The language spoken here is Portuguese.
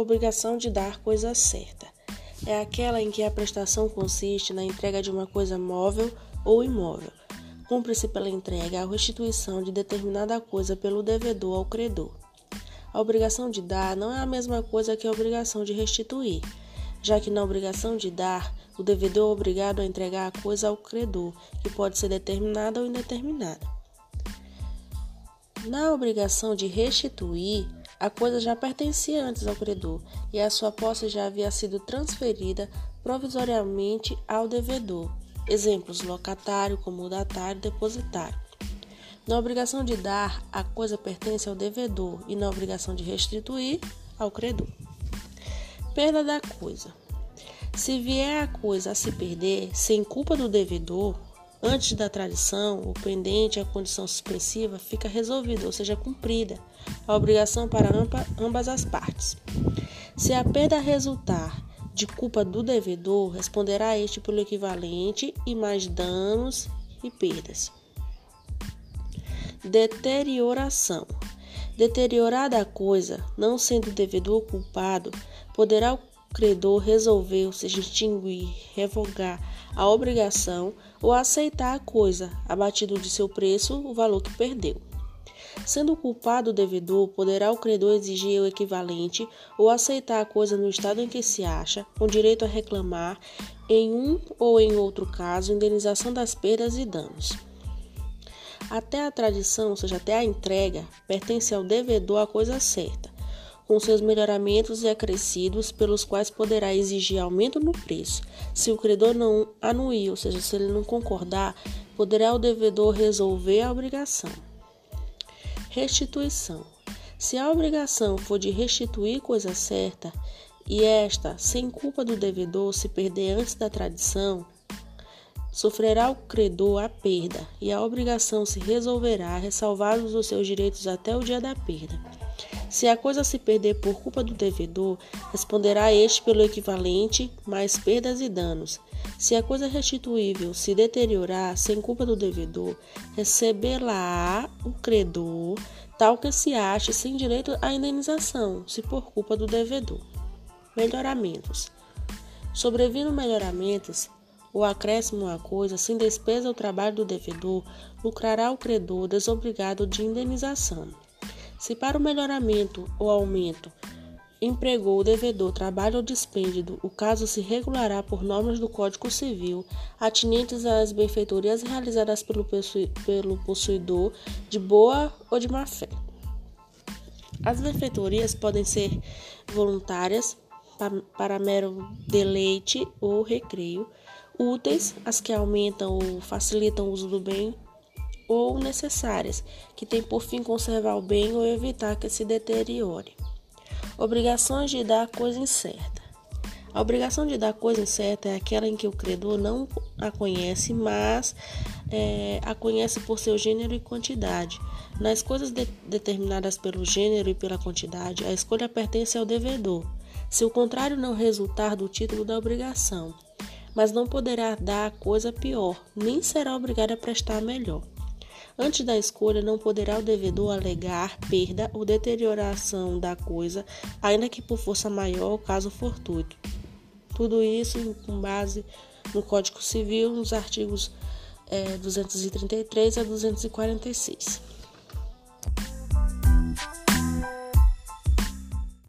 Obrigação de dar coisa certa. É aquela em que a prestação consiste na entrega de uma coisa móvel ou imóvel. Cumpre-se pela entrega a restituição de determinada coisa pelo devedor ao credor. A obrigação de dar não é a mesma coisa que a obrigação de restituir, já que na obrigação de dar, o devedor é obrigado a entregar a coisa ao credor, que pode ser determinada ou indeterminada. Na obrigação de restituir, a coisa já pertencia antes ao credor e a sua posse já havia sido transferida provisoriamente ao devedor. Exemplos: locatário, comodatário, depositário. Na obrigação de dar, a coisa pertence ao devedor e na obrigação de restituir, ao credor. Perda da coisa. Se vier a coisa a se perder sem culpa do devedor, Antes da tradição, o pendente, a condição suspensiva, fica resolvida, ou seja, cumprida, a obrigação para ambas as partes. Se a perda resultar de culpa do devedor, responderá este pelo equivalente e mais danos e perdas. Deterioração. Deteriorada a coisa, não sendo o devedor culpado, poderá o credor resolver, ou seja, extinguir, revogar a obrigação ou aceitar a coisa, abatido de seu preço o valor que perdeu. Sendo culpado o devedor, poderá o credor exigir o equivalente ou aceitar a coisa no estado em que se acha, com direito a reclamar, em um ou em outro caso, indenização das perdas e danos. Até a tradição, ou seja, até a entrega, pertence ao devedor a coisa certa, com seus melhoramentos e acrescidos, pelos quais poderá exigir aumento no preço. Se o credor não anuir, ou seja, se ele não concordar, poderá o devedor resolver a obrigação. Restituição. Se a obrigação for de restituir coisa certa, e esta, sem culpa do devedor, se perder antes da tradição, sofrerá o credor a perda, e a obrigação se resolverá, ressalvados os seus direitos até o dia da perda. Se a coisa se perder por culpa do devedor, responderá este pelo equivalente, mais perdas e danos. Se a coisa restituível se deteriorar sem culpa do devedor, receberá o credor, tal que se ache sem direito à indenização, se por culpa do devedor. Melhoramentos. Sobrevindo melhoramentos, o acréscimo à coisa, sem despesa ao trabalho do devedor, lucrará o credor desobrigado de indenização. Se para o melhoramento ou aumento empregou o devedor trabalho ou dispêndio, o caso se regulará por normas do Código Civil atinentes às benfeitorias realizadas pelo, pelo possuidor de boa ou de má fé. As benfeitorias podem ser voluntárias, para mero deleite ou recreio, úteis, as que aumentam ou facilitam o uso do bem ou necessárias, que têm por fim conservar o bem ou evitar que se deteriore. Obrigações de dar coisa incerta. A obrigação de dar coisa incerta é aquela em que o credor não a conhece, mas é, a conhece por seu gênero e quantidade. Nas coisas de, determinadas pelo gênero e pela quantidade, a escolha pertence ao devedor, se o contrário não resultar do título da obrigação, mas não poderá dar coisa pior, nem será obrigado a prestar melhor. Antes da escolha, não poderá o devedor alegar perda ou deterioração da coisa, ainda que por força maior, caso fortuito. Tudo isso com base no Código Civil, nos artigos é, 233 a 246.